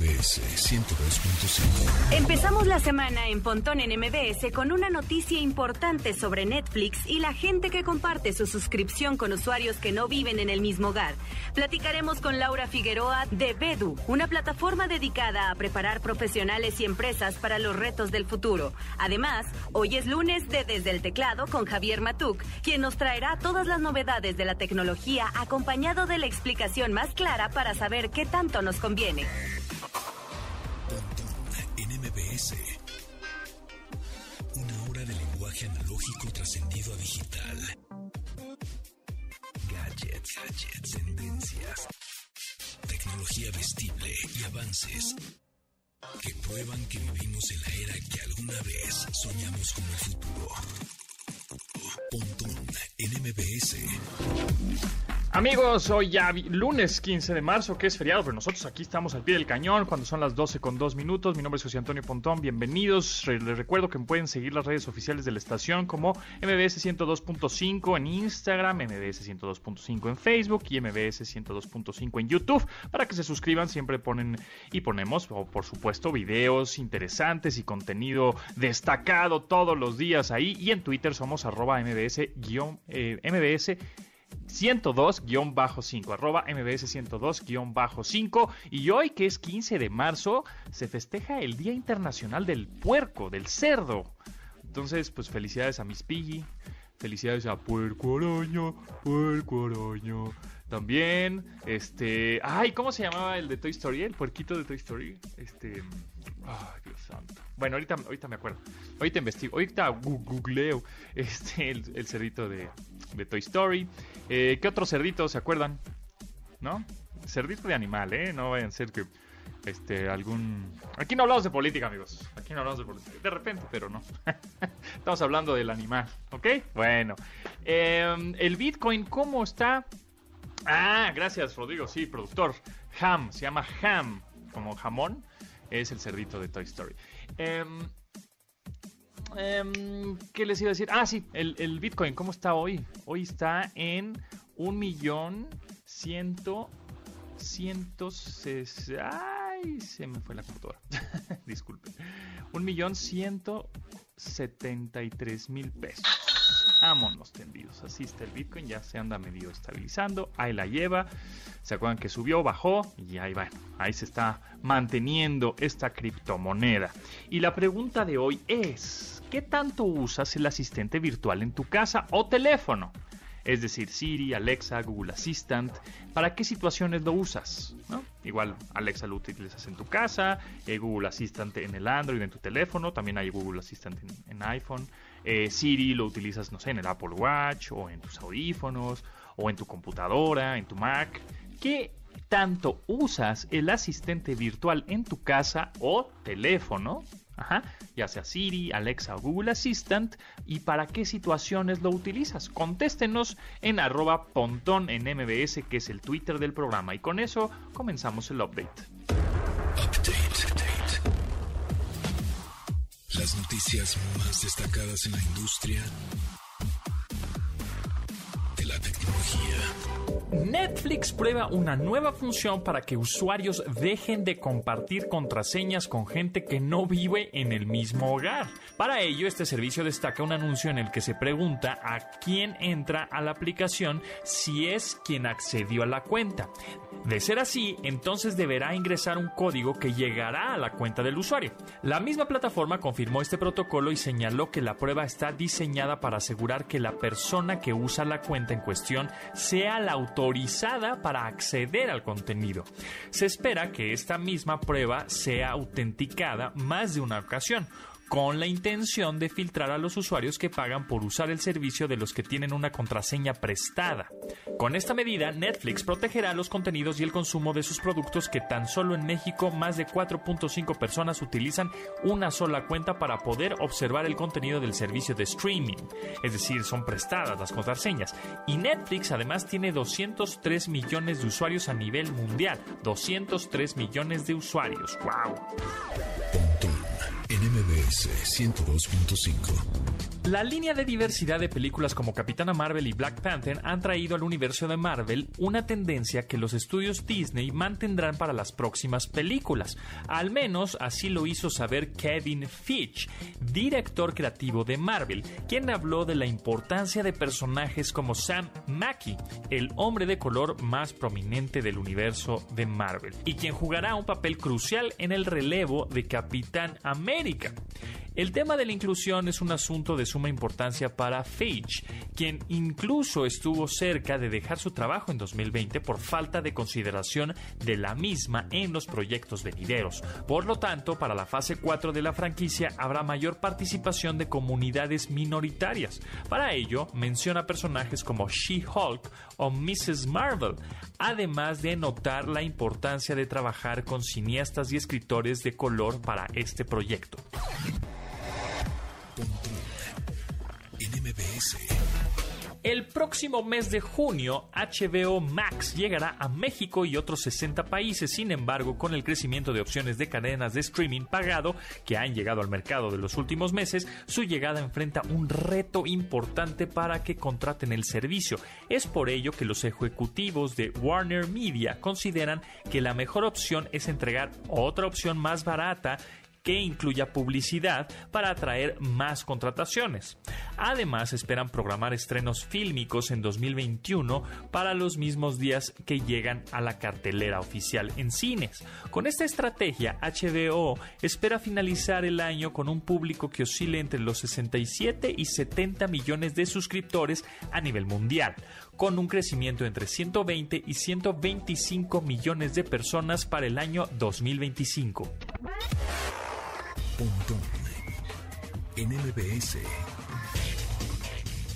MBS 102.5. Empezamos la semana en Pontón en MBS con una noticia importante sobre Netflix y la gente que comparte su suscripción con usuarios que no viven en el mismo hogar. Platicaremos con Laura Figueroa de Bedu, una plataforma dedicada a preparar profesionales y empresas para los retos del futuro. Además, hoy es lunes de Desde el Teclado con Javier Matuk, quien nos traerá todas las novedades de la tecnología acompañado de la explicación más clara para saber qué tanto nos conviene. Una hora de lenguaje analógico trascendido a digital. Gadgets, gadgets, tendencias. Tecnología vestible y avances que prueban que vivimos en la era que alguna vez soñamos como el futuro. Pontón en MBS. Amigos, hoy ya lunes 15 de marzo, que es feriado, pero nosotros aquí estamos al pie del cañón cuando son las 12 con 2 minutos. Mi nombre es José Antonio Pontón, bienvenidos. Les recuerdo que pueden seguir las redes oficiales de la estación como MBS 102.5 en Instagram, MBS 102.5 en Facebook y MBS 102.5 en YouTube. Para que se suscriban, siempre ponen y ponemos, por supuesto, videos interesantes y contenido destacado todos los días ahí. Y en Twitter somos arroba MBS, guion, eh, MBS 102-5, arroba mbs 102-5. Y hoy, que es 15 de marzo, se festeja el Día Internacional del Puerco, del Cerdo. Entonces, pues felicidades a Miss Piggy, felicidades a Puerco Araña, Puerco Araña. También, este... Ay, ¿cómo se llamaba el de Toy Story? El puerquito de Toy Story. Este... Ay, Dios santo. Bueno, ahorita, ahorita me acuerdo. Ahorita investigo. Ahorita googleo este, el, cerdito de, Toy Story. Eh, ¿Qué otro cerdito se acuerdan? ¿No? Cerdito de animal, ¿eh? No vayan a ser que este algún... Aquí no hablamos de política, amigos. Aquí no hablamos de política. De repente, pero no. Estamos hablando del animal, ¿ok? Bueno. Eh, el Bitcoin, ¿cómo está? Ah, gracias, Rodrigo. Sí, productor. Ham, se llama Ham, como jamón. Es el cerdito de Toy Story. Em, em, ¿Qué les iba a decir? Ah, sí, el, el Bitcoin, ¿cómo está hoy? Hoy está en un millón ciento... Ciento Ay, se me fue la computadora. Disculpen. Un millón ciento setenta y tres mil pesos. Vámonos tendidos. Así está el Bitcoin, ya se anda medio estabilizando. Ahí la lleva. ¿Se acuerdan que subió, bajó? Y ahí va. Ahí se está manteniendo esta criptomoneda. Y la pregunta de hoy es: ¿qué tanto usas el asistente virtual en tu casa o teléfono? Es decir, Siri, Alexa, Google Assistant. ¿Para qué situaciones lo usas? Igual Alexa lo utilizas en tu casa, eh, Google Assistant en el Android, en tu teléfono, también hay Google Assistant en, en iPhone. Eh, Siri lo utilizas, no sé, en el Apple Watch o en tus audífonos o en tu computadora, en tu Mac. ¿Qué tanto usas el asistente virtual en tu casa o teléfono? Ajá, ya sea Siri, Alexa o Google Assistant. ¿Y para qué situaciones lo utilizas? Contéstenos en arroba pontón en MBS, que es el Twitter del programa. Y con eso comenzamos el update. Update. Las noticias más destacadas en la industria de la tecnología. Netflix prueba una nueva función para que usuarios dejen de compartir contraseñas con gente que no vive en el mismo hogar. Para ello, este servicio destaca un anuncio en el que se pregunta a quién entra a la aplicación si es quien accedió a la cuenta. De ser así, entonces deberá ingresar un código que llegará a la cuenta del usuario. La misma plataforma confirmó este protocolo y señaló que la prueba está diseñada para asegurar que la persona que usa la cuenta en cuestión sea la autorizada para acceder al contenido. Se espera que esta misma prueba sea autenticada más de una ocasión con la intención de filtrar a los usuarios que pagan por usar el servicio de los que tienen una contraseña prestada. Con esta medida, Netflix protegerá los contenidos y el consumo de sus productos que tan solo en México más de 4.5 personas utilizan una sola cuenta para poder observar el contenido del servicio de streaming. Es decir, son prestadas las contraseñas. Y Netflix además tiene 203 millones de usuarios a nivel mundial. 203 millones de usuarios. ¡Wow! En MBS 102.5. La línea de diversidad de películas como Capitana Marvel y Black Panther han traído al universo de Marvel una tendencia que los estudios Disney mantendrán para las próximas películas. Al menos así lo hizo saber Kevin Fitch, director creativo de Marvel, quien habló de la importancia de personajes como Sam Mackie, el hombre de color más prominente del universo de Marvel, y quien jugará un papel crucial en el relevo de Capitán América. América. El tema de la inclusión es un asunto de suma importancia para Feige, quien incluso estuvo cerca de dejar su trabajo en 2020 por falta de consideración de la misma en los proyectos venideros. Por lo tanto, para la fase 4 de la franquicia habrá mayor participación de comunidades minoritarias. Para ello, menciona personajes como She-Hulk o Mrs. Marvel, además de notar la importancia de trabajar con cineastas y escritores de color para este proyecto. El próximo mes de junio, HBO Max llegará a México y otros 60 países. Sin embargo, con el crecimiento de opciones de cadenas de streaming pagado que han llegado al mercado de los últimos meses, su llegada enfrenta un reto importante para que contraten el servicio. Es por ello que los ejecutivos de Warner Media consideran que la mejor opción es entregar otra opción más barata que incluya publicidad para atraer más contrataciones. Además, esperan programar estrenos fílmicos en 2021 para los mismos días que llegan a la cartelera oficial en cines. Con esta estrategia, HBO espera finalizar el año con un público que oscile entre los 67 y 70 millones de suscriptores a nivel mundial, con un crecimiento entre 120 y 125 millones de personas para el año 2025.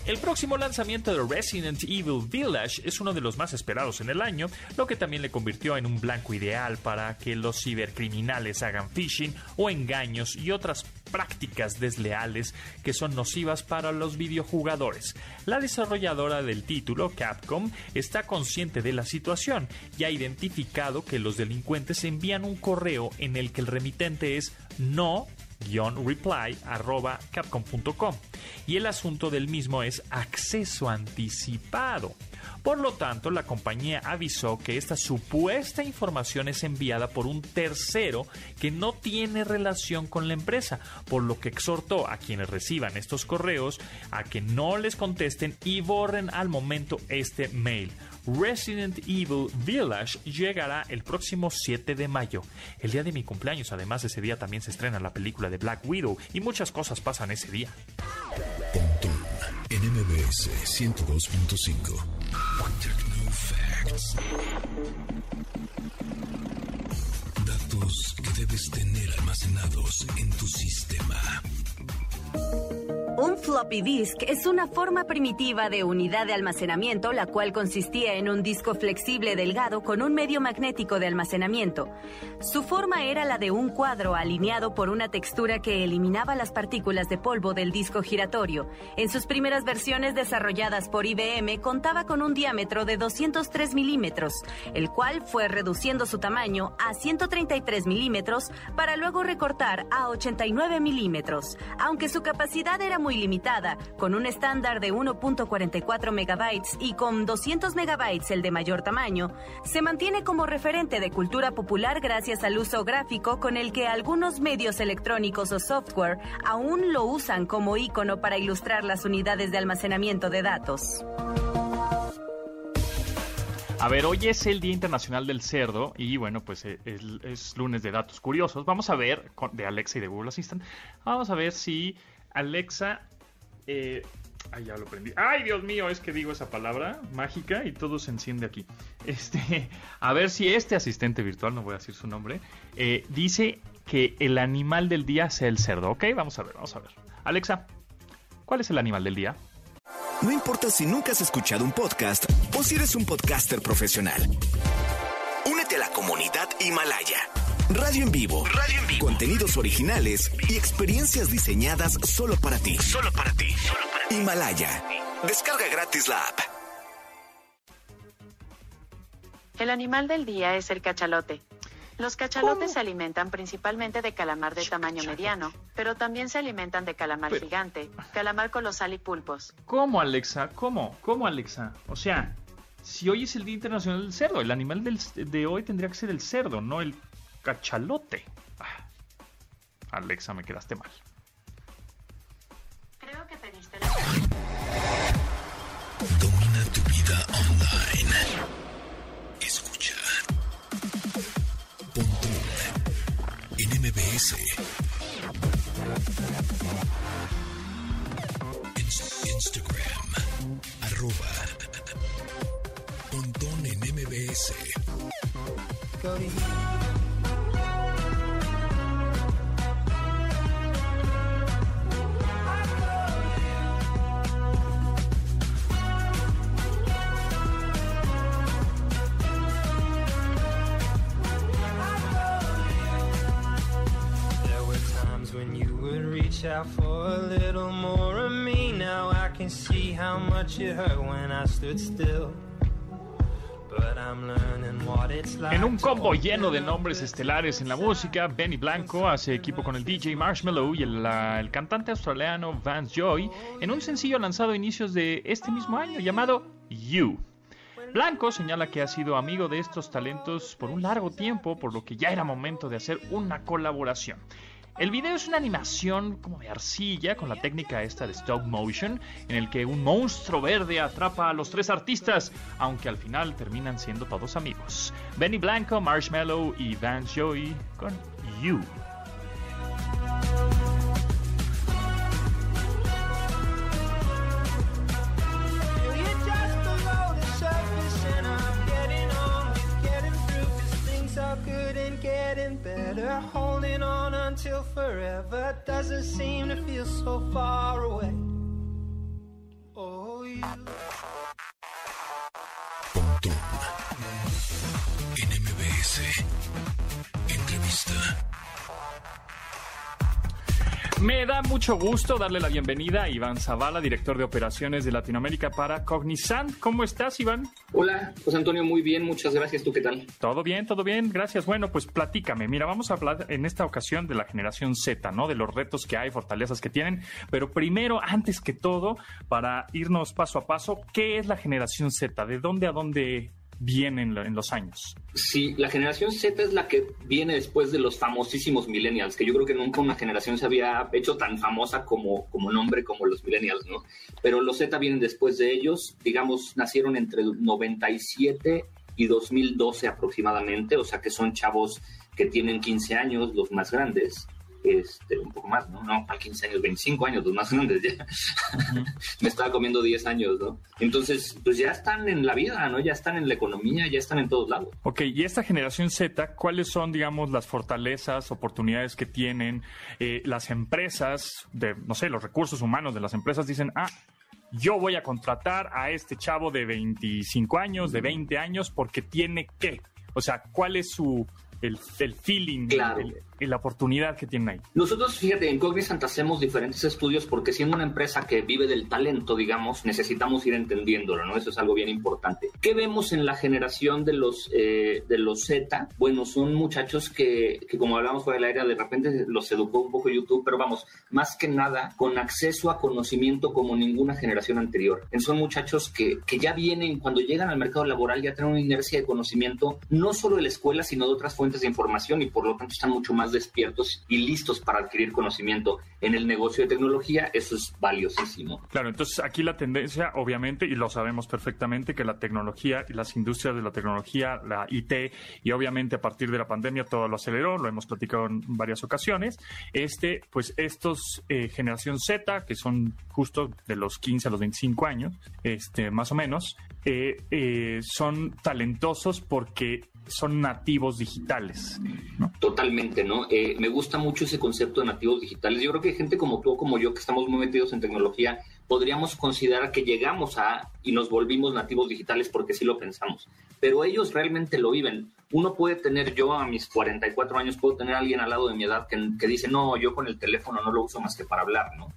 El próximo lanzamiento de Resident Evil Village es uno de los más esperados en el año, lo que también le convirtió en un blanco ideal para que los cibercriminales hagan phishing o engaños y otras prácticas desleales que son nocivas para los videojugadores. La desarrolladora del título, Capcom, está consciente de la situación y ha identificado que los delincuentes envían un correo en el que el remitente es no reply capcom.com y el asunto del mismo es acceso anticipado. Por lo tanto, la compañía avisó que esta supuesta información es enviada por un tercero que no tiene relación con la empresa, por lo que exhortó a quienes reciban estos correos a que no les contesten y borren al momento este mail. Resident Evil Village llegará el próximo 7 de mayo, el día de mi cumpleaños. Además, ese día también se estrena la película de Black Widow y muchas cosas pasan ese día. Pontón en MBS 102.5. Datos que debes tener almacenados en tu sistema. Un floppy disk es una forma primitiva de unidad de almacenamiento, la cual consistía en un disco flexible delgado con un medio magnético de almacenamiento. Su forma era la de un cuadro alineado por una textura que eliminaba las partículas de polvo del disco giratorio. En sus primeras versiones desarrolladas por IBM contaba con un diámetro de 203 milímetros, el cual fue reduciendo su tamaño a 133 milímetros para luego recortar a 89 milímetros. Aunque su capacidad era muy limitada, con un estándar de 1.44 megabytes y con 200 megabytes el de mayor tamaño, se mantiene como referente de cultura popular gracias al uso gráfico con el que algunos medios electrónicos o software aún lo usan como icono para ilustrar las unidades de almacenamiento de datos. A ver, hoy es el Día Internacional del Cerdo y bueno, pues eh, es, lunes de datos curiosos. Vamos a ver, de Alexa y de Google Assistant, vamos a ver si Alexa. Eh, ay, ya lo prendí. Ay, Dios mío, es que digo esa palabra mágica y todo se enciende aquí. Este, a ver si este asistente virtual, no voy a decir su nombre, eh, dice que el animal del día sea el cerdo. Ok, vamos a ver, vamos a ver. Alexa, ¿cuál es el animal del día? No importa si nunca has escuchado un podcast o si eres un podcaster profesional. Únete a la comunidad Himalaya. Radio en vivo. Radio en vivo. Contenidos originales y experiencias diseñadas solo para ti. Solo para ti. Himalaya. Descarga gratis la app. El animal del día es el cachalote. Los cachalotes se alimentan principalmente de calamar de tamaño mediano, pero también se alimentan de calamar gigante, calamar colosal y pulpos. ¿Cómo, Alexa? ¿Cómo? ¿Cómo, Alexa? O sea, si hoy es el Día Internacional del Cerdo, el animal de hoy tendría que ser el cerdo, no el cachalote. Ah, Alexa, me quedaste mal. Creo que pediste Domina tu vida online. Escucha. en MBS. Instagram. Arroba. Pontón en MBS. Out for a little more of me. Now I can see how much it hurt when I stood still. En un combo lleno de nombres estelares en la música, Benny Blanco hace equipo con el DJ Marshmallow y el, el, cantante australiano Vance Joy en un sencillo lanzado a inicios de este mismo año llamado You. Blanco señala que ha sido amigo de estos talentos por un largo tiempo, por lo que ya era momento de hacer una colaboración. El video es una animación como de arcilla con la técnica esta de stop motion en el que un monstruo verde atrapa a los tres artistas, aunque al final terminan siendo todos amigos. Benny Blanco, Marshmallow y Vance Joy con You. Couldn't get getting better. Holding on until forever doesn't seem to feel so far away. Oh, you. Pontón. Entrevista. Me da mucho gusto darle la bienvenida a Iván Zavala, director de operaciones de Latinoamérica para Cognizant. ¿Cómo estás, Iván? Hola, José Antonio, muy bien, muchas gracias. ¿Tú qué tal? Todo bien, todo bien, gracias. Bueno, pues platícame. Mira, vamos a hablar en esta ocasión de la generación Z, ¿no? De los retos que hay, fortalezas que tienen. Pero primero, antes que todo, para irnos paso a paso, ¿qué es la generación Z? ¿De dónde a dónde viene en, los años. Sí, la generación Z es la que viene después de los famosísimos millennials, que yo creo que nunca una generación se había hecho tan famosa como, como nombre como los millennials, ¿no? Pero los Z vienen después de ellos, digamos, nacieron entre 97 y 2012 aproximadamente, o sea que son chavos que tienen 15 años, los más grandes, este, un poco más, ¿no? No, para 15 años, 25 años, los más grandes ya. Me estaba comiendo 10 años, ¿no? Entonces, pues ya están en la vida, ¿no? Ya están en la economía, ya están en todos lados. Ok, y esta generación Z, ¿cuáles son, digamos, las fortalezas, oportunidades que tienen eh, las empresas, de, no sé, los recursos humanos de las empresas dicen, ah, yo voy a contratar a este chavo de 25 años, de 20 años, porque tiene que. O sea, ¿cuál es su, el, feeling, claro y la oportunidad que tienen ahí. Nosotros, fíjate, en Cognizant hacemos diferentes estudios porque siendo una empresa que vive del talento, digamos, necesitamos ir entendiéndolo, ¿no? Eso es algo bien importante. ¿Qué vemos en la generación de los, eh, de los Z? Bueno, son muchachos que, que como hablamos fuera del aire, de repente los educó un poco YouTube, pero vamos, más que nada, con acceso a conocimiento como ninguna generación anterior. Son muchachos que, que ya vienen, cuando llegan al mercado laboral, ya tienen una inercia de conocimiento, no solo de la escuela, sino de otras fuentes de información y por lo tanto están mucho más despiertos y listos para adquirir conocimiento en el negocio de tecnología, eso es valiosísimo. Claro, entonces aquí la tendencia, obviamente, y lo sabemos perfectamente, que la tecnología y las industrias de la tecnología, la IT, y obviamente a partir de la pandemia todo lo aceleró, lo hemos platicado en varias ocasiones, este, pues estos eh, generación Z, que son justo de los 15 a los 25 años, este, más o menos, eh, eh, son talentosos porque son nativos digitales. Totalmente, ¿no? Eh, me gusta mucho ese concepto de nativos digitales. Yo creo que gente como tú como yo, que estamos muy metidos en tecnología, podríamos considerar que llegamos a y nos volvimos nativos digitales porque sí lo pensamos. Pero ellos realmente lo viven. Uno puede tener, yo a mis 44 años, puedo tener a alguien al lado de mi edad que, que dice, no, yo con el teléfono no lo uso más que para hablar, ¿no?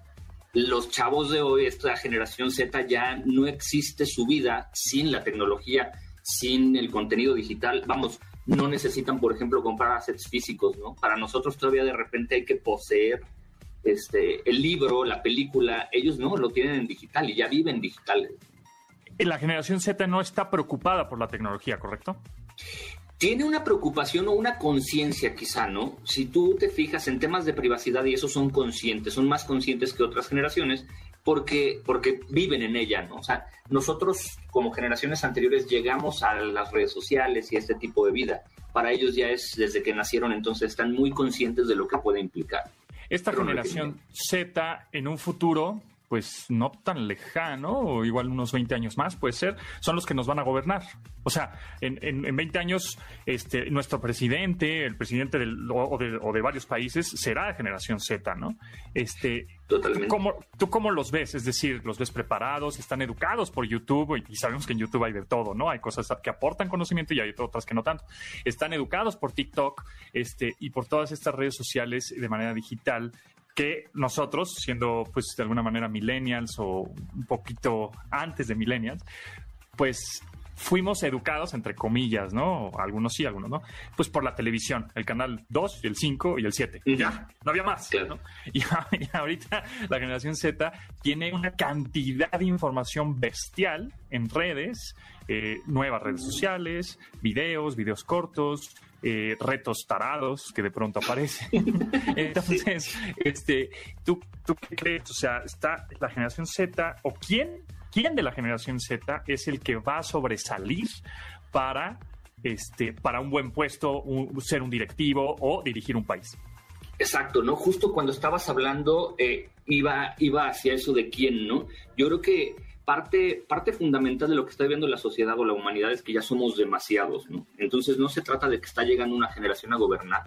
los chavos de hoy, esta generación Z, ya no existe su vida sin la tecnología sin el contenido digital. Vamos, no necesitan, por ejemplo, comprar assets físicos, ¿no? Para nosotros todavía de repente hay que poseer este, el libro, la película, ellos no, lo tienen en digital y ya viven digital. La generación Z no está preocupada por la tecnología, ¿correcto? Tiene una preocupación o una conciencia quizá, ¿no? Si tú te fijas en temas de privacidad y eso son conscientes, son más conscientes que otras generaciones porque, porque viven en ella, ¿no? O sea, nosotros como generaciones anteriores llegamos a las redes sociales y a este tipo de vida. Para ellos ya es desde que nacieron, entonces están muy conscientes de lo que puede implicar. Esta generación Z en un futuro pues no tan lejano, o igual unos 20 años más, puede ser, son los que nos van a gobernar. O sea, en, en, 20 años, este, nuestro presidente, el presidente del, o, de, varios países, será de generación Z, ¿no? Este, Totalmente. ¿cómo, ¿Tú cómo los ves? Es decir, ¿los ves preparados? ¿Están educados por YouTube? Y sabemos que en YouTube hay de todo, ¿no? Hay cosas que aportan conocimiento y hay otras que no tanto. ¿Están educados por TikTok este, y por todas estas redes sociales de manera digital? Que nosotros, siendo pues de alguna manera millennials o un poquito antes de millennials, pues fuimos educados, entre comillas, ¿no? Algunos sí, algunos no. Pues por la televisión, el canal 2, el 5 y el 7. Ya, no había más. ¿no? Y, ahorita la generación Z tiene una cantidad de información bestial en redes, eh, nuevas redes sociales, videos, videos cortos, eh, retos tarados que de pronto aparecen. Entonces, este, ¿tú, ¿tú qué crees? O sea, está la generación Z o quién, quién de la generación Z es el que va a sobresalir para, este, para un buen puesto, ser un directivo o dirigir un país. Exacto, ¿no? Justo cuando estabas hablando, eh, iba, iba hacia eso de quién, ¿no? Yo creo que parte, parte fundamental de lo que está viviendo la sociedad o la humanidad es que ya somos demasiados, ¿no? Entonces no se trata de que está llegando una generación a gobernar.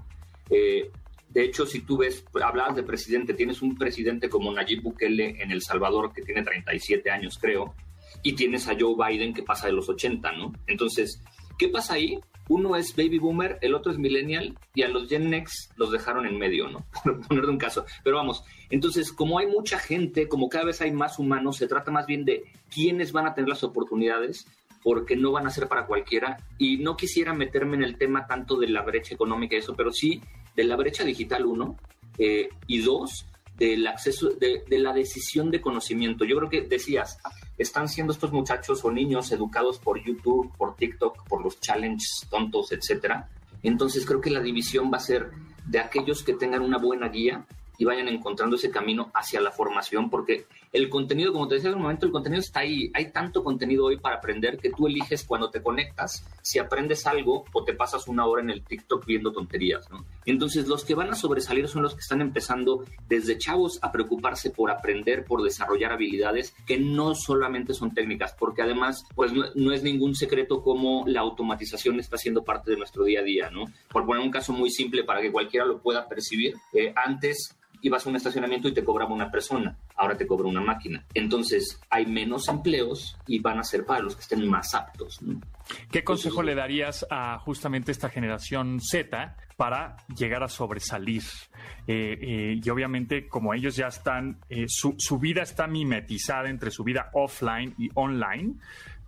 Eh, de hecho, si tú ves, hablabas de presidente, tienes un presidente como Nayib Bukele en El Salvador que tiene 37 años, creo, y tienes a Joe Biden que pasa de los 80, ¿no? Entonces, ¿qué pasa ahí? Uno es baby boomer, el otro es millennial y a los Gen X los dejaron en medio, ¿no? Por poner de un caso. Pero vamos, entonces, como hay mucha gente, como cada vez hay más humanos, se trata más bien de quiénes van a tener las oportunidades porque no van a ser para cualquiera. Y no quisiera meterme en el tema tanto de la brecha económica y eso, pero sí de la brecha digital, uno, eh, y dos, del acceso, de, la decisión de conocimiento. Yo creo que decías, están siendo estos muchachos o niños educados por YouTube, por TikTok, por los challenges tontos, etcétera. Entonces creo que la división va a ser de aquellos que tengan una buena guía y vayan encontrando ese camino hacia la formación, porque el contenido, como te decía en un momento, el contenido está ahí. Hay tanto contenido hoy para aprender que tú eliges cuando te conectas si aprendes algo o te pasas una hora en el TikTok viendo tonterías, ¿no? Entonces, los que van a sobresalir son los que están empezando desde chavos a preocuparse por aprender, por desarrollar habilidades que no solamente son técnicas, porque además, pues no, es ningún secreto cómo la automatización está siendo parte de nuestro día a día, ¿no? Por poner un caso muy simple para que cualquiera lo pueda percibir, eh, antes ibas a un estacionamiento y te cobraba una persona, ahora te cobra una máquina. Entonces hay menos empleos y van a ser para los que estén más aptos. ¿Qué consejo le darías a justamente esta generación Z para llegar a sobresalir? Eh, eh, y obviamente como ellos ya están, eh, su, su vida está mimetizada entre su vida offline y online,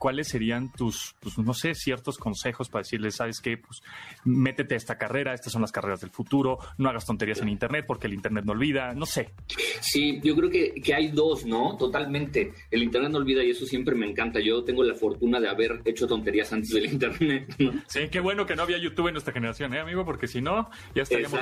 ¿cuáles serían tus, pues, no sé, ciertos consejos para decirles, sabes qué, pues métete a esta carrera, estas son las carreras del futuro, no hagas tonterías en Internet porque el Internet no olvida, no sé. Sí, yo creo que, que hay dos, ¿no? Totalmente. El Internet no olvida y eso siempre me encanta. Yo tengo la fortuna de haber hecho tonterías antes del Internet, ¿no? Sí, qué bueno que no había YouTube en nuestra generación, ¿eh, amigo? Porque si no, ya estaríamos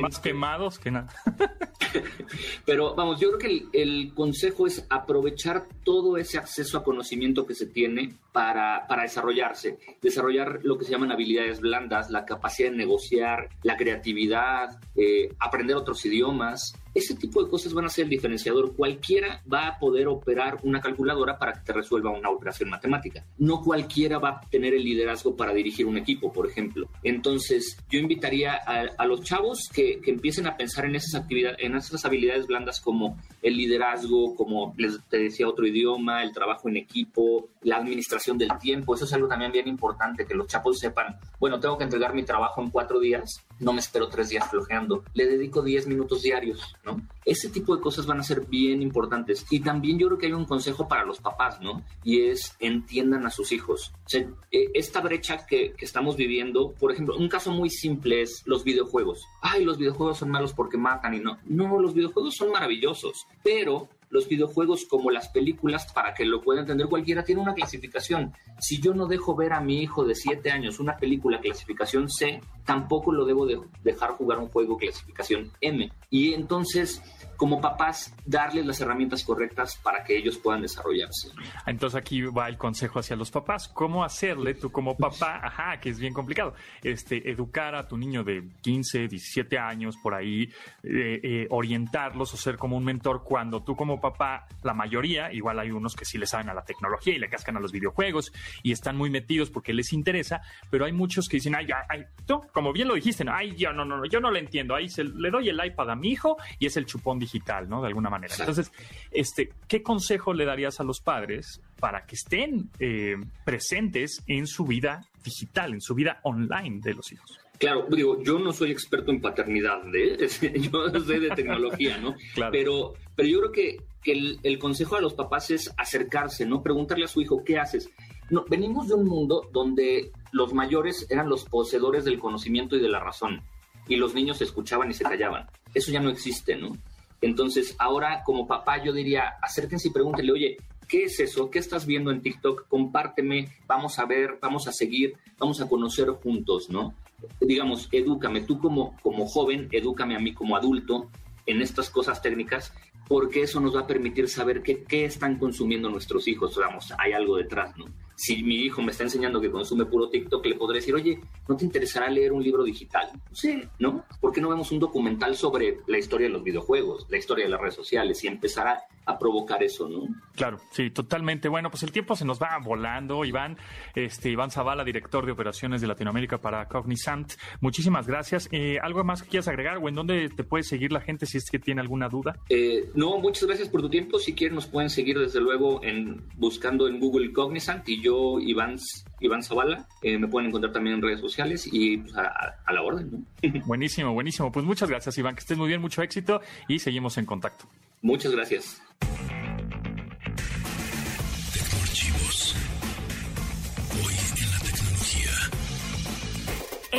más, quemados que nada. Pero vamos, yo creo que el consejo es aprovechar todo ese acceso a conocimiento que se tiene para, desarrollarse, desarrollar lo que se llaman habilidades blandas, la capacidad de negociar, la creatividad, eh, aprender otros idiomas, ese tipo de cosas van a ser el diferenciador. Cualquiera va a poder operar una calculadora para que te resuelva una operación matemática. No cualquiera va a tener el liderazgo para dirigir un equipo, por ejemplo. Entonces, yo invitaría a, los chavos que, que, empiecen a pensar en esas actividades, en esas habilidades blandas como el liderazgo, como les te decía otro idioma, el trabajo en equipo, la administración del tiempo. Eso es algo también bien importante, que los chavos sepan, bueno, tengo que entregar mi trabajo en cuatro días no me espero tres días flojeando, le dedico 10 minutos diarios, ¿no? Ese tipo de cosas van a ser bien importantes. Y también yo creo que hay un consejo para los papás, ¿no? Y es entiendan a sus hijos. Eh, esta brecha que, que estamos viviendo, por ejemplo, un caso muy simple es los videojuegos. Ay, los videojuegos son malos porque matan y no. No, los videojuegos son maravillosos, pero los videojuegos como las películas, para que lo pueda entender cualquiera, tiene una clasificación. Si yo no dejo ver a mi hijo de 7 años una película clasificación C, tampoco lo debo de dejar jugar un juego clasificación M. Y entonces como papás darles las herramientas correctas para que ellos puedan desarrollarse. Entonces aquí va el consejo hacia los papás. ¿Cómo hacerle tú como papá? Ajá, que es bien complicado. Este, educar a tu niño de 15, 17 años por ahí, eh, eh, orientarlos o ser como un mentor cuando tú como papá, la mayoría, igual hay unos que sí le saben a la tecnología y le cascan a los videojuegos y están muy metidos porque les interesa, pero hay muchos que dicen, ay, ay, tú, como bien lo dijiste, no, ay, yo no, no, no, yo no le entiendo, ahí se, le doy el iPad a mi hijo y es el chupón digital digital, ¿no? De alguna manera. Entonces, este, ¿qué consejo le darías a los padres para que estén eh, presentes en su vida digital, en su vida online de los hijos? Claro, digo, yo no soy experto en paternidad, ¿eh? yo soy de tecnología, ¿no? claro. Pero, pero yo creo que, que el, el, consejo a los papás es acercarse, ¿no? Preguntarle a su hijo, ¿qué haces? No, venimos de un mundo donde los mayores eran los poseedores del conocimiento y de la razón, y los niños escuchaban y se callaban. Eso ya no existe, ¿no? Entonces, ahora como papá yo diría, acérquense y pregúntenle, oye, ¿qué es eso? ¿Qué estás viendo en TikTok? Compárteme, vamos a ver, vamos a seguir, vamos a conocer juntos, ¿no? Digamos, edúcame, tú como, como joven, edúcame a mí como adulto en estas cosas técnicas, porque eso nos va a permitir saber qué, qué están consumiendo nuestros hijos, Vamos, hay algo detrás, ¿no? Si mi hijo me está enseñando que consume puro TikTok, le podré decir, oye, ¿no te interesará leer un libro digital? Sí, ¿no? ¿Por qué no vemos un documental sobre la historia de los videojuegos, la historia de las redes sociales y empezará a provocar eso, ¿no? Claro, sí, totalmente. Bueno, pues el tiempo se nos va volando. Iván, este, Iván Zavala, director de operaciones de Latinoamérica para Cognizant, muchísimas gracias. Eh, ¿Algo más que quieras agregar o en dónde te puede seguir la gente si es que tiene alguna duda? Eh, no, muchas gracias por tu tiempo. Si quieren, nos pueden seguir desde luego en buscando en Google Cognizant y yo Iván, Iván Zavala. Eh, me pueden encontrar también en redes sociales y pues, a, la orden. buenísimo, buenísimo. Pues muchas gracias, Iván. Que estés muy bien, mucho éxito y seguimos en contacto. Muchas gracias.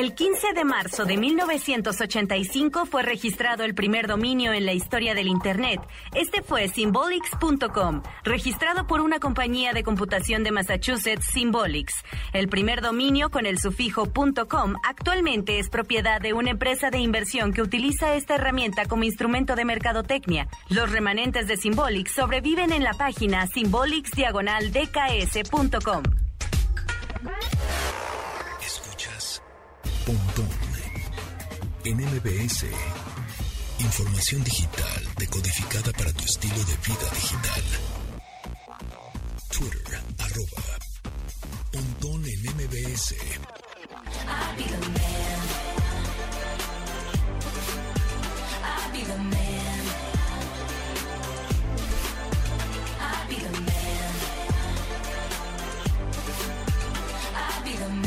El 15 de marzo de 1985 fue registrado el primer dominio en la historia del Internet. Este fue symbolics.com, registrado por una compañía de computación de Massachusetts, Symbolics. El primer dominio con el sufijo .com actualmente es propiedad de una empresa de inversión que utiliza esta herramienta como instrumento de mercadotecnia. Los remanentes de Symbolics sobreviven en la página symbolics-dks.com. Pontón en MBS. Información digital decodificada para tu estilo de vida digital. Twitter, arroba Pontón en MBS.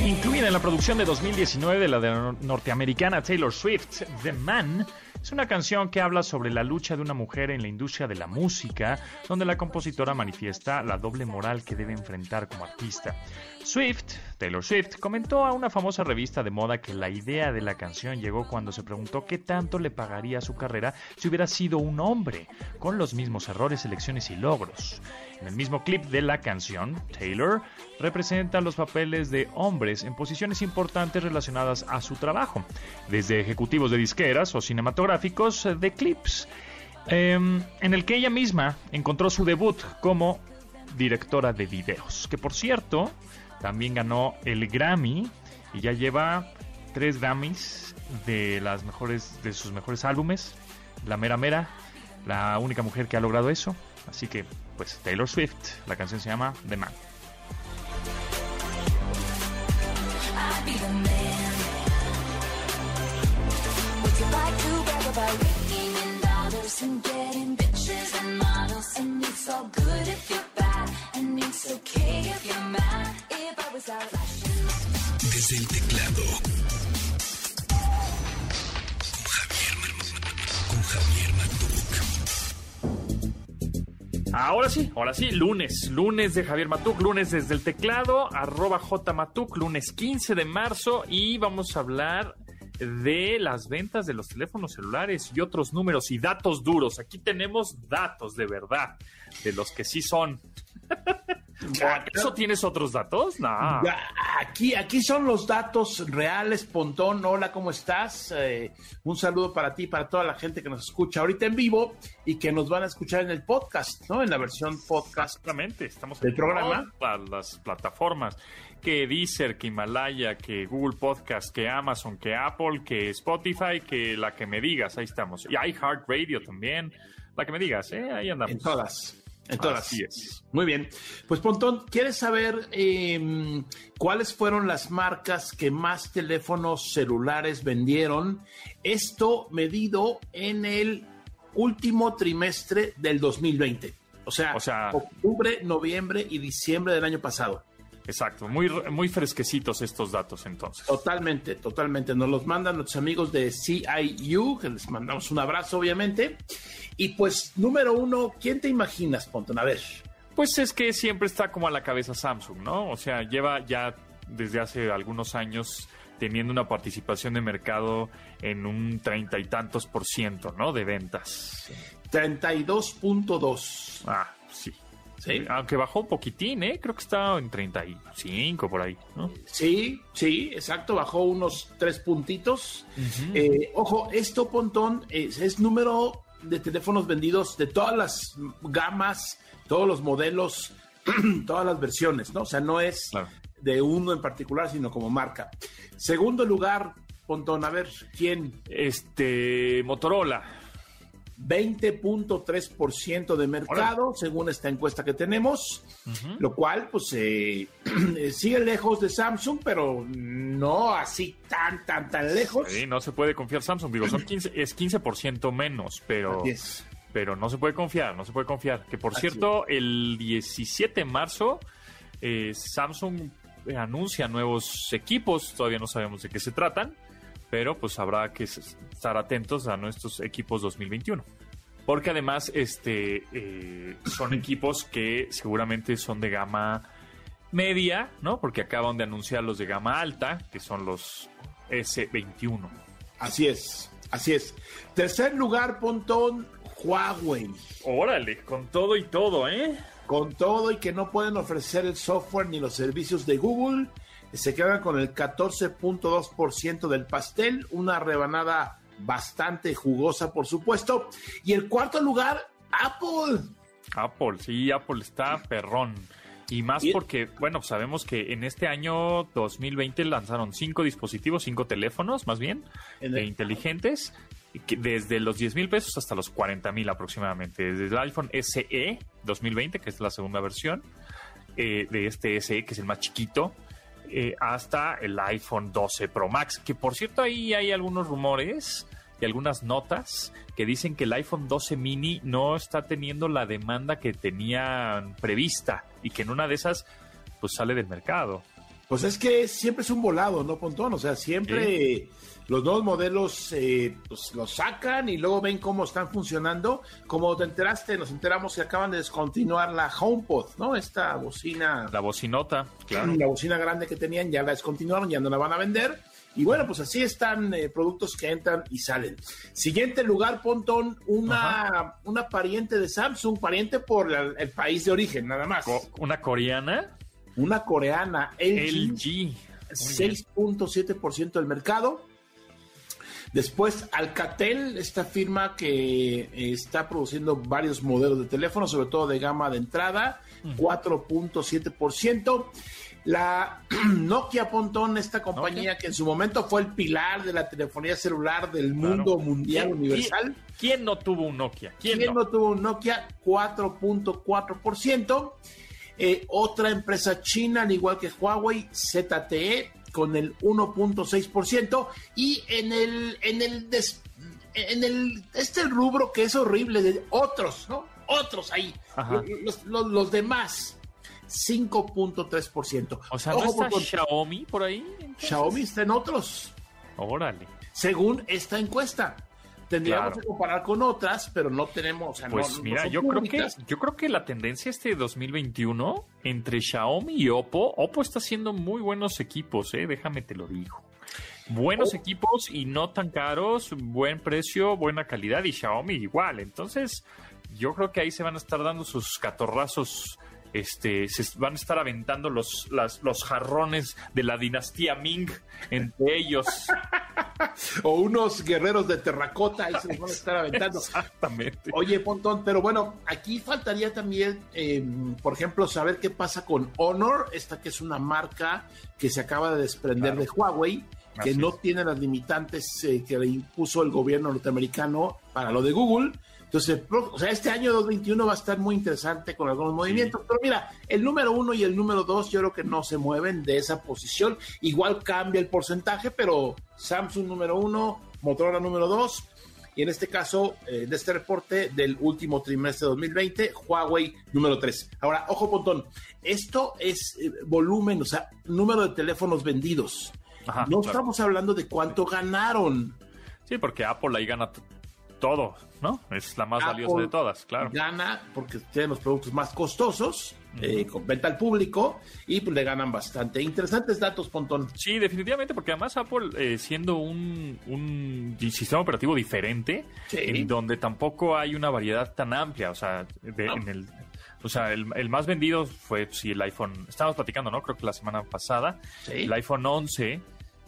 Incluida en la producción de 2019 de la de norteamericana Taylor Swift, The Man, es una canción que habla sobre la lucha de una mujer en la industria de la música, donde la compositora manifiesta la doble moral que debe enfrentar como artista. Swift, Taylor Swift, comentó a una famosa revista de moda que la idea de la canción llegó cuando se preguntó qué tanto le pagaría su carrera si hubiera sido un hombre, con los mismos errores, elecciones y logros. En el mismo clip de la canción, Taylor representa los papeles de hombres en posiciones importantes relacionadas a su trabajo, desde ejecutivos de disqueras o cinematográficos de clips, em, en el que ella misma encontró su debut como directora de videos, que por cierto también ganó el Grammy y ya lleva tres Grammys de las mejores de sus mejores álbumes, la mera mera, la única mujer que ha logrado eso, así que pues Taylor Swift. La canción se llama The Man. Desde el teclado. Con Javier, con Ahora sí, ahora sí, lunes, lunes de Javier Matuk, lunes desde el teclado, arroba jmatuk, lunes 15 de marzo y vamos a hablar de las ventas de los teléfonos celulares y otros números y datos duros. Aquí tenemos datos de verdad, de los que sí son. ¿Eso tienes otros datos? No. Aquí, aquí son los datos reales, Pontón. Hola, ¿cómo estás? Eh, un saludo para ti, para toda la gente que nos escucha ahorita en vivo y que nos van a escuchar en el podcast, ¿no? En la versión podcast. Exactamente, estamos en el programa. las plataformas que Deezer, que Himalaya, que Google Podcast, que Amazon, que Apple, que Spotify, que la que me digas, ahí estamos. Y iHeartRadio también, la que me digas, ¿eh? Ahí andamos. En todas. En todas. Así Muy bien. Pues Pontón, ¿quieres saber em, cuáles fueron las marcas que más teléfonos celulares vendieron? Esto medido en el último trimestre del 2020. O sea, o sea, octubre, noviembre y diciembre del año pasado. Exacto, muy, muy fresquecitos estos datos entonces. Totalmente, totalmente. Nos los mandan nuestros amigos de CIU, que les mandamos un abrazo, obviamente. Y pues, número uno, ¿quién te imaginas, Ponton? A ver. Pues es que siempre está como a la cabeza Samsung, ¿no? O sea, lleva ya desde hace algunos años teniendo una participación de mercado en un treinta y tantos por ciento, ¿no? De ventas. 32.2. Ah, sí. Aunque bajó un poquitín, ¿eh? Creo que estaba en 35 por ahí, ¿no? Sí, sí, exacto, bajó unos tres puntitos. Eh, ojo, esto, Pontón, es, número de teléfonos vendidos de todas las gamas, todos los modelos, todas las versiones, ¿no? O sea, no es de uno en particular, sino como marca. Segundo lugar, Pontón, a ver, ¿quién? Este, Motorola. 20.3% de mercado, según esta encuesta que tenemos, lo cual pues eh, sigue lejos de Samsung, pero no así tan, tan, tan lejos. Sí, no se puede confiar Samsung, digo, son 15, es 15% menos, pero, pero no se puede confiar, no se puede confiar. Que por cierto, el 17 de marzo, eh, Samsung anuncia nuevos equipos, todavía no sabemos de qué se tratan pero pues habrá que estar atentos a nuestros equipos 2021. Porque además este, eh, son equipos que seguramente son de gama media, ¿no? Porque acaban de anunciar los de gama alta, que son los S21. Así es, así es. Tercer lugar, Pontón, Huawei. Órale, con todo y todo, ¿eh? Con todo y que no pueden ofrecer el software ni los servicios de Google se quedan con el 14.2% del pastel, una rebanada bastante jugosa, por supuesto. Y el cuarto lugar, Apple. Apple, sí, Apple está perrón. Y más porque, bueno, sabemos que en este año 2020 lanzaron cinco dispositivos, cinco teléfonos más bien, de inteligentes, desde los 10 mil pesos hasta los 40 mil aproximadamente. Desde el iPhone SE 2020, que es la segunda versión, eh, de este SE, que es el más chiquito, eh, hasta el iPhone 12 Pro Max, que por cierto ahí hay algunos rumores y algunas notas que dicen que el iPhone 12 mini no está teniendo la demanda que tenían prevista y que en una de esas pues sale del mercado. Pues es que siempre es un volado, ¿no, Pontón? O sea, siempre los nuevos modelos eh, pues, los sacan y luego ven cómo están funcionando. Como te enteraste, nos enteramos que acaban de descontinuar la HomePod, ¿no? Esta bocina. La bocinota, claro. La bocina grande que tenían, ya la descontinuaron, ya no la van a vender. Y bueno, pues así están eh, productos que entran y salen. Siguiente lugar, Pontón, una, una pariente de Samsung, pariente por el país de origen, nada más. ¿Una coreana? Una coreana, LG. LG. 6.7% del mercado. Después, Alcatel, esta firma que eh, está produciendo varios modelos de teléfono, sobre todo de gama de entrada, 4.7%. La Nokia Pontón, esta compañía que en su momento fue el pilar de la telefonía celular del mundo mundial universal. ¿quién, no tuvo un Nokia? ¿Quién, no? tuvo un Nokia? 4.4%. Eh, otra empresa china, al igual que Huawei, ZTE, con el 1.6% y en el en el en el este rubro que es horrible de otros, ¿no? Otros ahí, los, los, demás 5.3%. O sea, ¿no está Xiaomi por ahí? Xiaomi está en otros. Órale. Según esta encuesta. Tendríamos que comparar con otras, pero no tenemos. pues mira, yo creo que yo creo que la tendencia este 2021 entre Xiaomi y Oppo, Oppo está haciendo muy buenos equipos, eh, déjame te lo digo. Buenos oh. equipos y no tan caros, buen precio, buena calidad y Xiaomi igual. Entonces, yo creo que ahí se van a estar dando sus catorrazos este, se van a estar aventando los, los jarrones de la dinastía Ming entre ellos. o unos guerreros de terracota y se los van a estar aventando. Exactamente. Oye, Pontón, pero bueno, aquí faltaría también, em, por ejemplo, saber qué pasa con Honor, esta que es una marca que se acaba de desprender de Huawei que no tiene las limitantes eh, que le impuso el gobierno norteamericano para lo de Google. Entonces, o sea, este año 2021 va a estar muy interesante con algunos movimientos, pero mira, el número uno y el número dos yo creo que no se mueven de esa posición. Igual cambia el porcentaje, pero Samsung número uno, Motorola número dos, y en este caso, eh, de este reporte del último trimestre de 2020, Huawei número tres. Ahora, ojo, Pontón, esto es eh, volumen, o sea, número de teléfonos vendidos. no estamos hablando de cuánto ganaron. Sí, porque Apple ahí gana todo, ¿no? Es la más valiosa de todas, claro. Gana porque tienen los productos más costosos, eh, con venta al público, y pues le ganan bastante. Interesantes datos, Pontón. Sí, definitivamente, porque además Apple, eh, siendo un, un, sistema operativo diferente, en donde tampoco hay una variedad tan amplia, o sea, en el... O sea, el, más vendido fue sí, el iPhone. Estábamos platicando, ¿no? Creo que la semana pasada. El iPhone 11,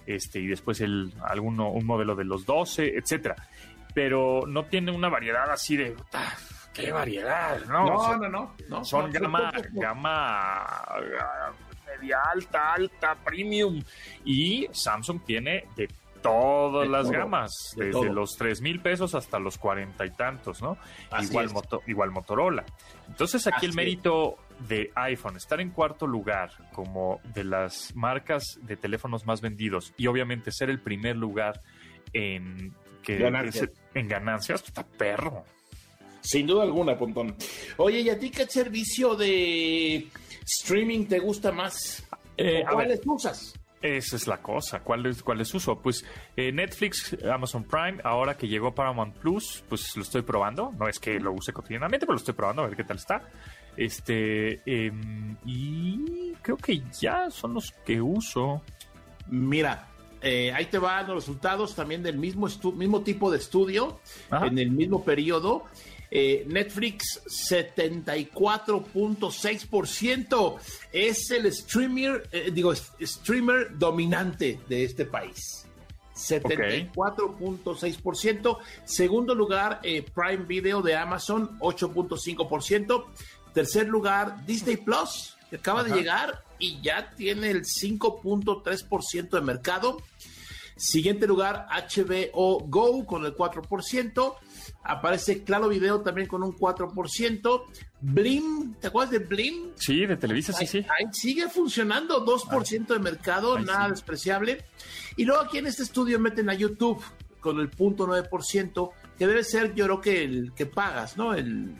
este, y después el, alguno, un modelo de los 12, etcétera pero no tiene una variedad así de. ¡Qué variedad! No, no, no, Son gama, gama media alta, alta, premium. Y Samsung tiene de todas las gamas, desde los 3 mil pesos hasta los cuarenta y tantos, ¿no? igual, igual Motorola. Entonces aquí el mérito de iPhone, estar en cuarto lugar como de las marcas de teléfonos más vendidos y obviamente ser el primer lugar en que en ganancias está perro. Sin duda alguna, Pontón. Oye, ¿y a ti qué servicio de streaming te gusta más? Eh, ¿Cuáles usas? Esa es la cosa. ¿Cuáles cuáles uso? Pues eh, Netflix, Amazon Prime, ahora que llegó Paramount Plus, pues lo estoy probando. No es que lo use cotidianamente, pero lo estoy probando a ver qué tal está. Este, em, y creo que ya son los que uso. Mira, eh, ahí te van los resultados también del mismo, mismo tipo de estudio, en el mismo periodo. Eh, Netflix 74.6% es el streamer, eh, digo, streamer dominante de este país. 74.6%. Segundo lugar, Prime Video de Amazon, 8.5%. Tercer lugar, Disney Plus, que acaba de llegar, y ya tiene el 5.3% de mercado. Siguiente lugar, HBO Go con el 4%. Aparece Claro Video también con un 4%. Blim, ¿te acuerdas de Blim? Sí, de Televisa, sí, sí. Ahí sigue funcionando, 2% de mercado, nada despreciable. Y luego aquí en este estudio meten a YouTube con el 0.9%, que debe ser yo creo que el que pagas, ¿no? El,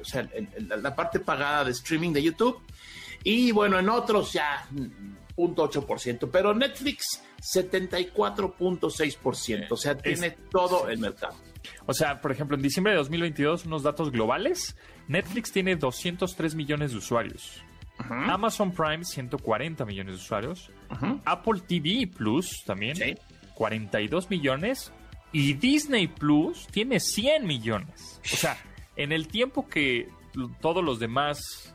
o sea, la parte pagada de streaming de YouTube. Y bueno, en otros ya 0.8%, pero Netflix 74.6%, o sea, tiene todo el mercado. O sea, por ejemplo, en diciembre de 2022, unos datos globales, Netflix tiene 203 millones de usuarios. Amazon Prime 140 millones de usuarios. Apple TV Plus también 42 millones. Y Disney Plus tiene 100 millones. O sea, en el tiempo que todos los demás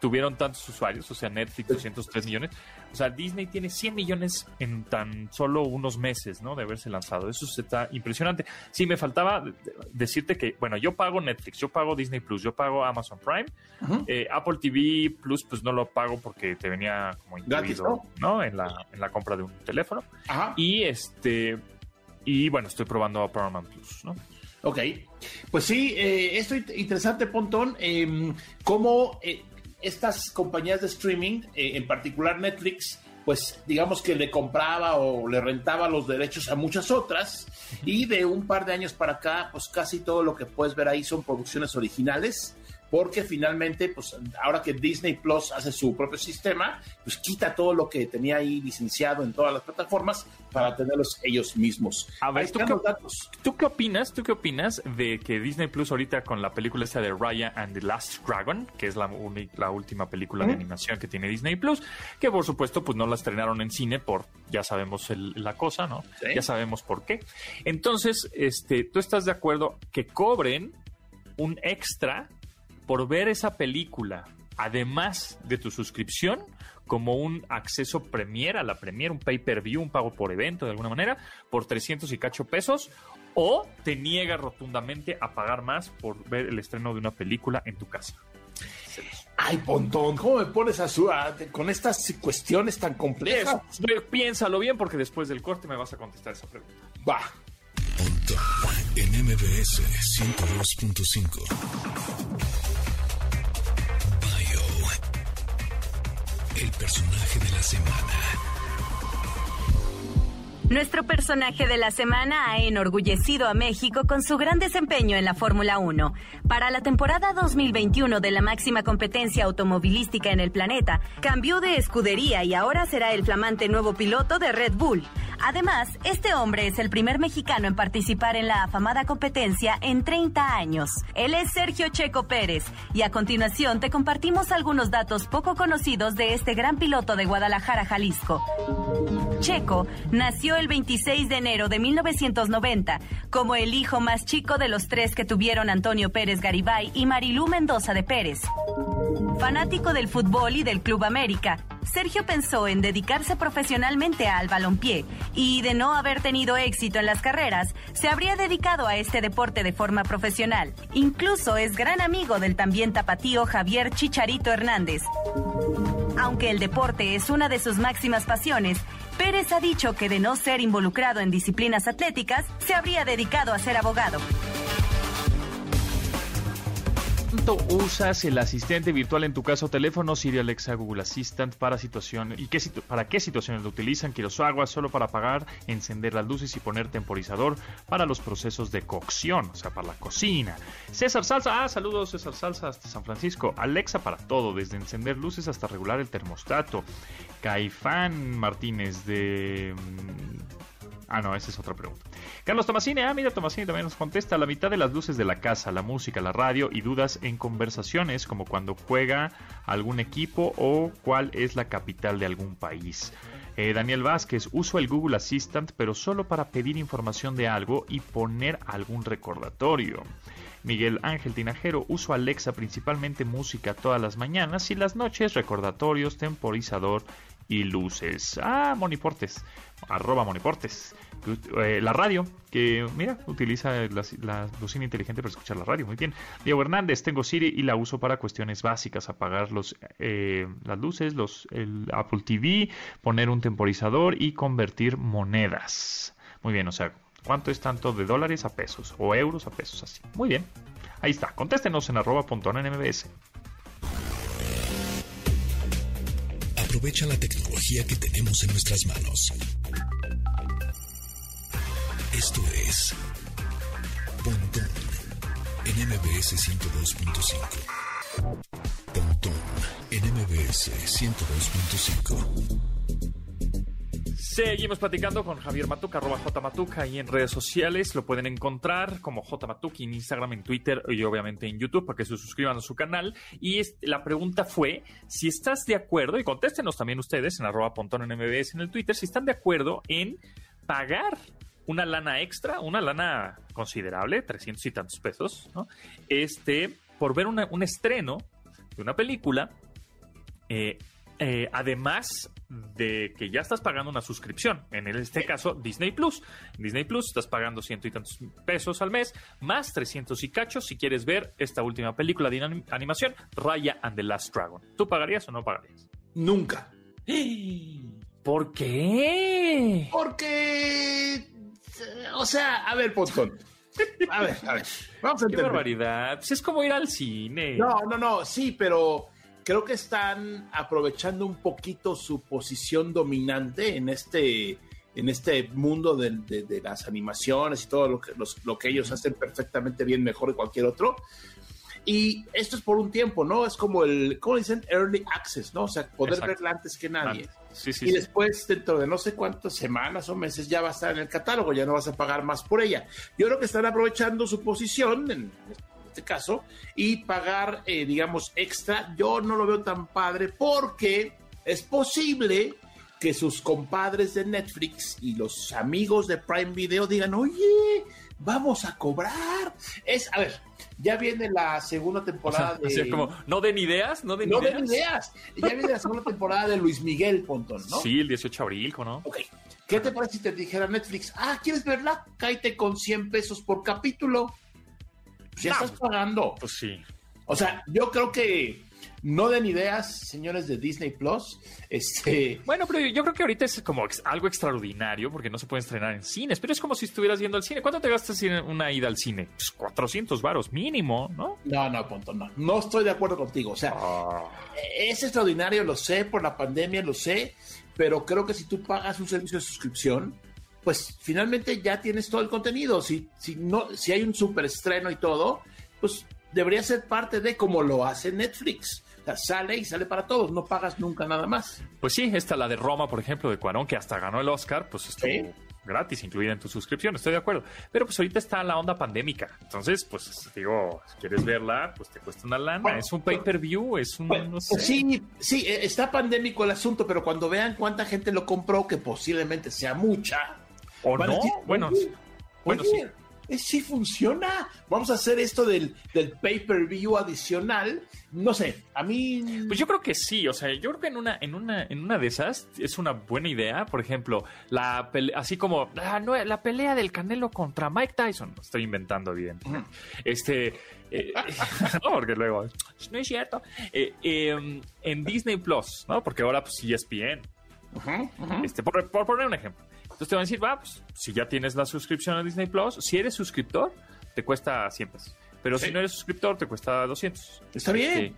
tuvieron tantos usuarios, o sea, Netflix 203 millones. O sea, Disney tiene 100 millones en tan solo unos meses, ¿no? De haberse lanzado. Eso está impresionante. Sí, me faltaba decirte que, bueno, yo pago Netflix, yo pago Disney Plus, yo pago Amazon Prime. Eh, Apple TV Plus, pues no lo pago porque te venía como incluido, ¿no? En la, en la compra de un teléfono. Y este. Y bueno, estoy probando Paramount Plus, ¿no? Ok, pues sí, eh, esto es interesante, Pontón, eh, cómo eh, estas compañías de streaming, eh, en particular Netflix, pues digamos que le compraba o le rentaba los derechos a muchas otras. Y de un par de años para acá, pues casi todo lo que puedes ver ahí son producciones originales porque finalmente, pues ahora que Disney Plus hace su propio sistema, pues quita todo lo que tenía ahí licenciado en todas las plataformas para tenerlos ellos mismos. A ver, ¿tú qué, ¿tú qué, opinas? ¿Tú qué opinas de que Disney Plus ahorita con la película esta de Raya and the Last Dragon, que es la, la última película de animación que tiene Disney Plus, que por supuesto pues no la estrenaron en cine por, ya sabemos la cosa, ¿no? Ya sabemos por qué. Entonces, este, ¿tú estás de acuerdo que cobren un extra por ver esa película, además de tu suscripción, como un acceso premier a la premier, un pay-per-view, un pago por evento de alguna manera, por 300 y cacho pesos, o te niega rotundamente a pagar más por ver el estreno de una película en tu casa. Ay, Pontón, ¿cómo me pones a su con estas cuestiones tan complejas? piénsalo bien porque después del corte me vas a contestar esa pregunta. Va. Pontón en MBS 102.5. El personaje de la semana. Nuestro personaje de la semana ha enorgullecido a México con su gran desempeño en la Fórmula 1. Para la temporada 2021 de la máxima competencia automovilística en el planeta, cambió de escudería y ahora será el flamante nuevo piloto de Red Bull. Además, este hombre es el primer mexicano en participar en la afamada competencia en 30 años. Él es Sergio Checo Pérez y a continuación te compartimos algunos datos poco conocidos de este gran piloto de Guadalajara, Jalisco. Checo nació el 26 de enero de 1990 como el hijo más chico de los tres que tuvieron Antonio Pérez Garibay y Marilú Mendoza de Pérez. Fanático del fútbol y del Club América, Sergio pensó en dedicarse profesionalmente al balompié y de no haber tenido éxito en las carreras, se habría dedicado a este deporte de forma profesional. Incluso es gran amigo del también tapatío Javier Chicharito Hernández. Aunque el deporte es una de sus máximas pasiones, Pérez ha dicho que de no ser involucrado en disciplinas atléticas, se habría dedicado a ser abogado. ¿Cuánto usas el asistente virtual en tu casa o teléfono? Siri, Alexa, Google Assistant para situación y qué para qué situaciones lo utilizan. Quiero agua solo para apagar, encender las luces y poner temporizador para los procesos de cocción, o sea, para la cocina. César Salsa, ah, saludos César Salsa hasta San Francisco. Alexa para todo, desde encender luces hasta regular el termostato. Caifán Martínez de... Ah, no, esa es otra pregunta. Carlos Tomasini, ah, mira, Tomasini también nos contesta. La mitad de las luces de la casa, la música, la radio y dudas en conversaciones, como cuando juega algún equipo o cuál es la capital de algún país. Eh, Daniel Vázquez, uso el Google Assistant, pero solo para pedir información de algo y poner algún recordatorio. Miguel Ángel Tinajero, uso Alexa principalmente música todas las mañanas y las noches, recordatorios, temporizador y luces. Ah, Moniportes, arroba Moniportes. Eh, la radio, que mira, utiliza la, bocina inteligente para escuchar la radio, muy bien. Diego Hernández, tengo Siri y la uso para cuestiones básicas, apagar los, eh, las luces, los, el Apple TV, poner un temporizador y convertir monedas. Muy bien, o sea, ¿cuánto es tanto de dólares a pesos o euros a pesos así? Muy bien, ahí está, contéstenos en arroba Aprovecha la tecnología que tenemos en nuestras manos esto es Pontón en MBS 102.5. Pontón en MBS 102.5. Seguimos platicando con Javier Matuca, arroba jmatuca, y en redes sociales lo pueden encontrar como jmatuca en Instagram, en Twitter y obviamente en YouTube para que se suscriban a su canal. Y la pregunta fue si estás de acuerdo, y contéstenos también ustedes en arroba pontón en MBS en el Twitter, si están de acuerdo en pagar una lana extra, una lana considerable, 300 y tantos pesos, ¿no? Este, por ver un estreno de una película, eh, eh, además de que ya estás pagando una suscripción, en este caso Disney Plus. Disney Plus estás pagando ciento y tantos pesos al mes, más 300 y cachos si quieres ver esta última película de animación, Raya and the Last Dragon. ¿Tú pagarías o no pagarías? Nunca. ¿Por qué? Porque o sea, a ver, Pontón. A ver, a ver. Vamos a Qué barbaridad. Pues es como ir al cine. No, no, no, sí, pero creo que están aprovechando un poquito su posición dominante en este, en este mundo de, las animaciones y todo lo que, lo que ellos hacen perfectamente bien, mejor que cualquier otro. Y esto es por un tiempo, ¿no? Es como el, ¿cómo dicen? Early access, ¿no? O sea, poder Exacto. verla antes que nadie. Sí, sí, y sí. después, dentro de no sé cuántas semanas o meses, ya va a estar en el catálogo, ya no vas a pagar más por ella. Yo creo que están aprovechando su posición, en este caso, y pagar, eh, digamos, extra. Yo no lo veo tan padre porque es posible que sus compadres de Netflix y los amigos de Prime Video digan, oye, vamos a cobrar. Es, a ver, ya viene la segunda O sea, temporada de... así es como, no den ideas, no den no ideas. den ideas. Ya viene la segunda temporada de Luis Miguel Pontón, ¿no? Sí, el 18 de abril, ¿no? Ok. ¿Qué te parece si te dijera Netflix? Ah, ¿quieres verla? Cállate con 100 pesos por capítulo. Pues ya No, estás pagando. Pues sí. O sea, yo creo que no den ideas, señores de Disney Plus. Este. Bueno, pero yo creo que ahorita es como algo extraordinario porque no se puede estrenar en cines, pero es como si estuvieras yendo al cine. ¿Cuánto te gastas en una ida al cine? Pues 400 varos mínimo, ¿no? No, no, Pontón, no. No estoy de acuerdo contigo. O sea, es extraordinario, lo sé, por la pandemia, lo sé, pero creo que si tú pagas un servicio de suscripción, pues finalmente ya tienes todo el contenido. Si, si, no, si hay un super estreno y todo, pues debería ser parte de como lo hace Netflix. O sea, sale y sale para todos, no pagas nunca nada más. Pues sí, esta la de Roma, por ejemplo, de Cuarón, que hasta ganó el Oscar, pues estuvo Sí. gratis, incluida en tu suscripción, estoy de acuerdo. Pero pues ahorita está la onda pandémica. Entonces, pues digo, si quieres verla, pues te cuesta una lana. Bueno, es un pay-per-view, es un, no sé. sí, sí, eh, está pandémico el asunto, pero cuando vean cuánta gente lo compró, que posiblemente sea mucha, O no, bueno, oye, bueno, oye, eh, sí funciona. Vamos a hacer esto del, del pay-per-view adicional. No sé, a mí... Pues yo creo que sí, o sea, yo creo que en una, en una, en una de esas es una buena idea. Por ejemplo, la pele- así como la, nue- la pelea del Canelo contra Mike Tyson. Lo Estoy inventando bien. Este, eh, no, porque luego no es cierto. Eh, eh, en Disney Plus, ¿no? Porque ahora pues ESPN. Ujú, ujú. Este, por, por poner un ejemplo. Entonces te van a decir, va, pues si ya tienes la suscripción a Disney Plus, si eres suscriptor, te cuesta 100 pesos. Pero Sí. si no eres suscriptor, te cuesta 200. Está bien. Este,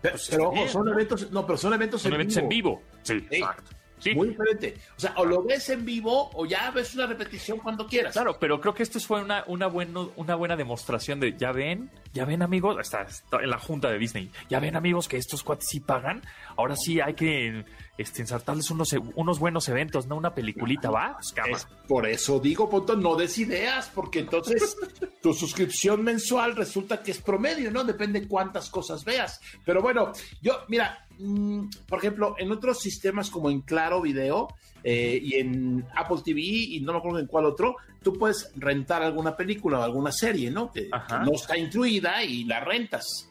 Pero, pues, pero, ojo, bien, son eventos, no, pero son eventos, son en, eventos vivo. en vivo. Sí, Sí. exacto. Sí. Muy diferente. O sea, o lo ves en vivo o ya ves una repetición cuando quieras. Claro, pero creo que esto fue una, una, bueno, una buena demostración de, ya ven, ya ven amigos, está, está en la junta de Disney, ya ven amigos que estos cuates sí pagan, ahora sí hay que este, ensartarles unos, unos buenos eventos, no una peliculita, ¿va? Pues. Es por eso digo, Ponto, no des ideas, porque entonces tu suscripción mensual resulta que es promedio, ¿no? Depende cuántas cosas veas. Pero bueno, yo, mira, mm, por ejemplo, en otros sistemas como en Claro Video eh, y en Apple TV y no me acuerdo en cuál otro, tú puedes rentar alguna película o alguna serie, ¿no? Que, no está incluida y la rentas.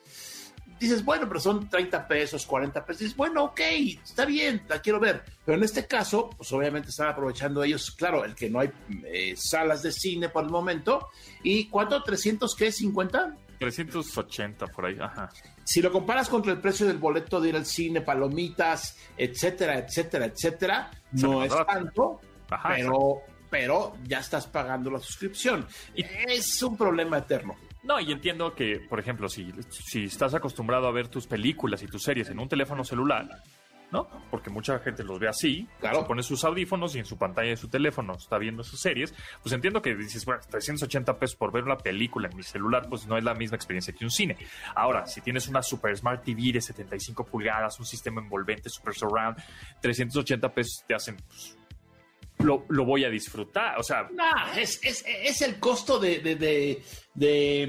Dices, bueno, pero son 30 pesos, 40 pesos. Dices, bueno, ok, está bien, la quiero ver. Pero en este caso, pues obviamente están aprovechando ellos, claro, el que no hay eh, salas de cine por el momento. ¿Y cuánto? ¿300 qué? ¿50? 380 por ahí, ajá. Si lo comparas contra el precio del boleto de ir al cine, palomitas, etcétera, etcétera, etcétera, no es tanto, Ajá, pero, pero ya estás pagando la suscripción. Y- Es un problema eterno. No, y entiendo que, por ejemplo, si, si estás acostumbrado a ver tus películas y tus series en un teléfono celular, ¿no? Porque mucha gente los ve así, Claro. se pone sus audífonos y en su pantalla de su teléfono está viendo sus series, pues entiendo que dices, bueno, 380 pesos por ver una película en mi celular, pues no es la misma experiencia que un cine. Ahora, si tienes una Super Smart TV de 75 pulgadas, un sistema envolvente Super Surround, 380 pesos te hacen, pues, lo, lo voy a disfrutar, o sea, No, es, es, es el costo de, de, de, de,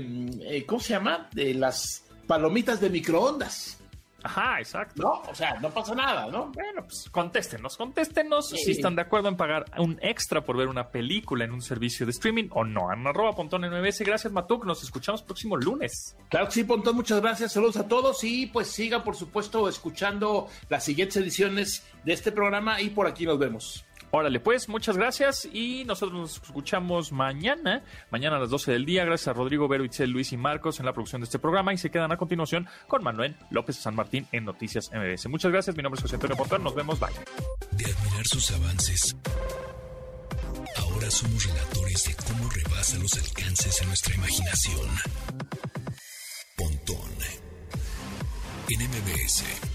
eh, ¿cómo se llama? De las palomitas de microondas, ajá, exacto. ¿no? O sea, no pasa nada, ¿no? Bueno, pues contéstenos, contéstenos Sí. si están de acuerdo en pagar un extra por ver una película en un servicio de streaming o no. En arroba pontón en MBS. Gracias, Matuk. Nos escuchamos próximo lunes. Claro que sí, Pontón, muchas gracias, saludos a todos y pues sigan, por supuesto, escuchando las siguientes ediciones de este programa y por aquí nos vemos. Órale, pues, muchas gracias y nosotros nos escuchamos mañana, mañana a las 12 del día. Gracias a Rodrigo, Vero, Itzel, Luis y Marcos en la producción de este programa y se quedan a continuación con Manuel López San Martín en Noticias MBS. Muchas gracias, mi nombre es José Antonio Pontón. Nos vemos, bye. de admirar sus avances. Ahora somos relatores de cómo rebasa los alcances de nuestra imaginación. Pontón en MBS.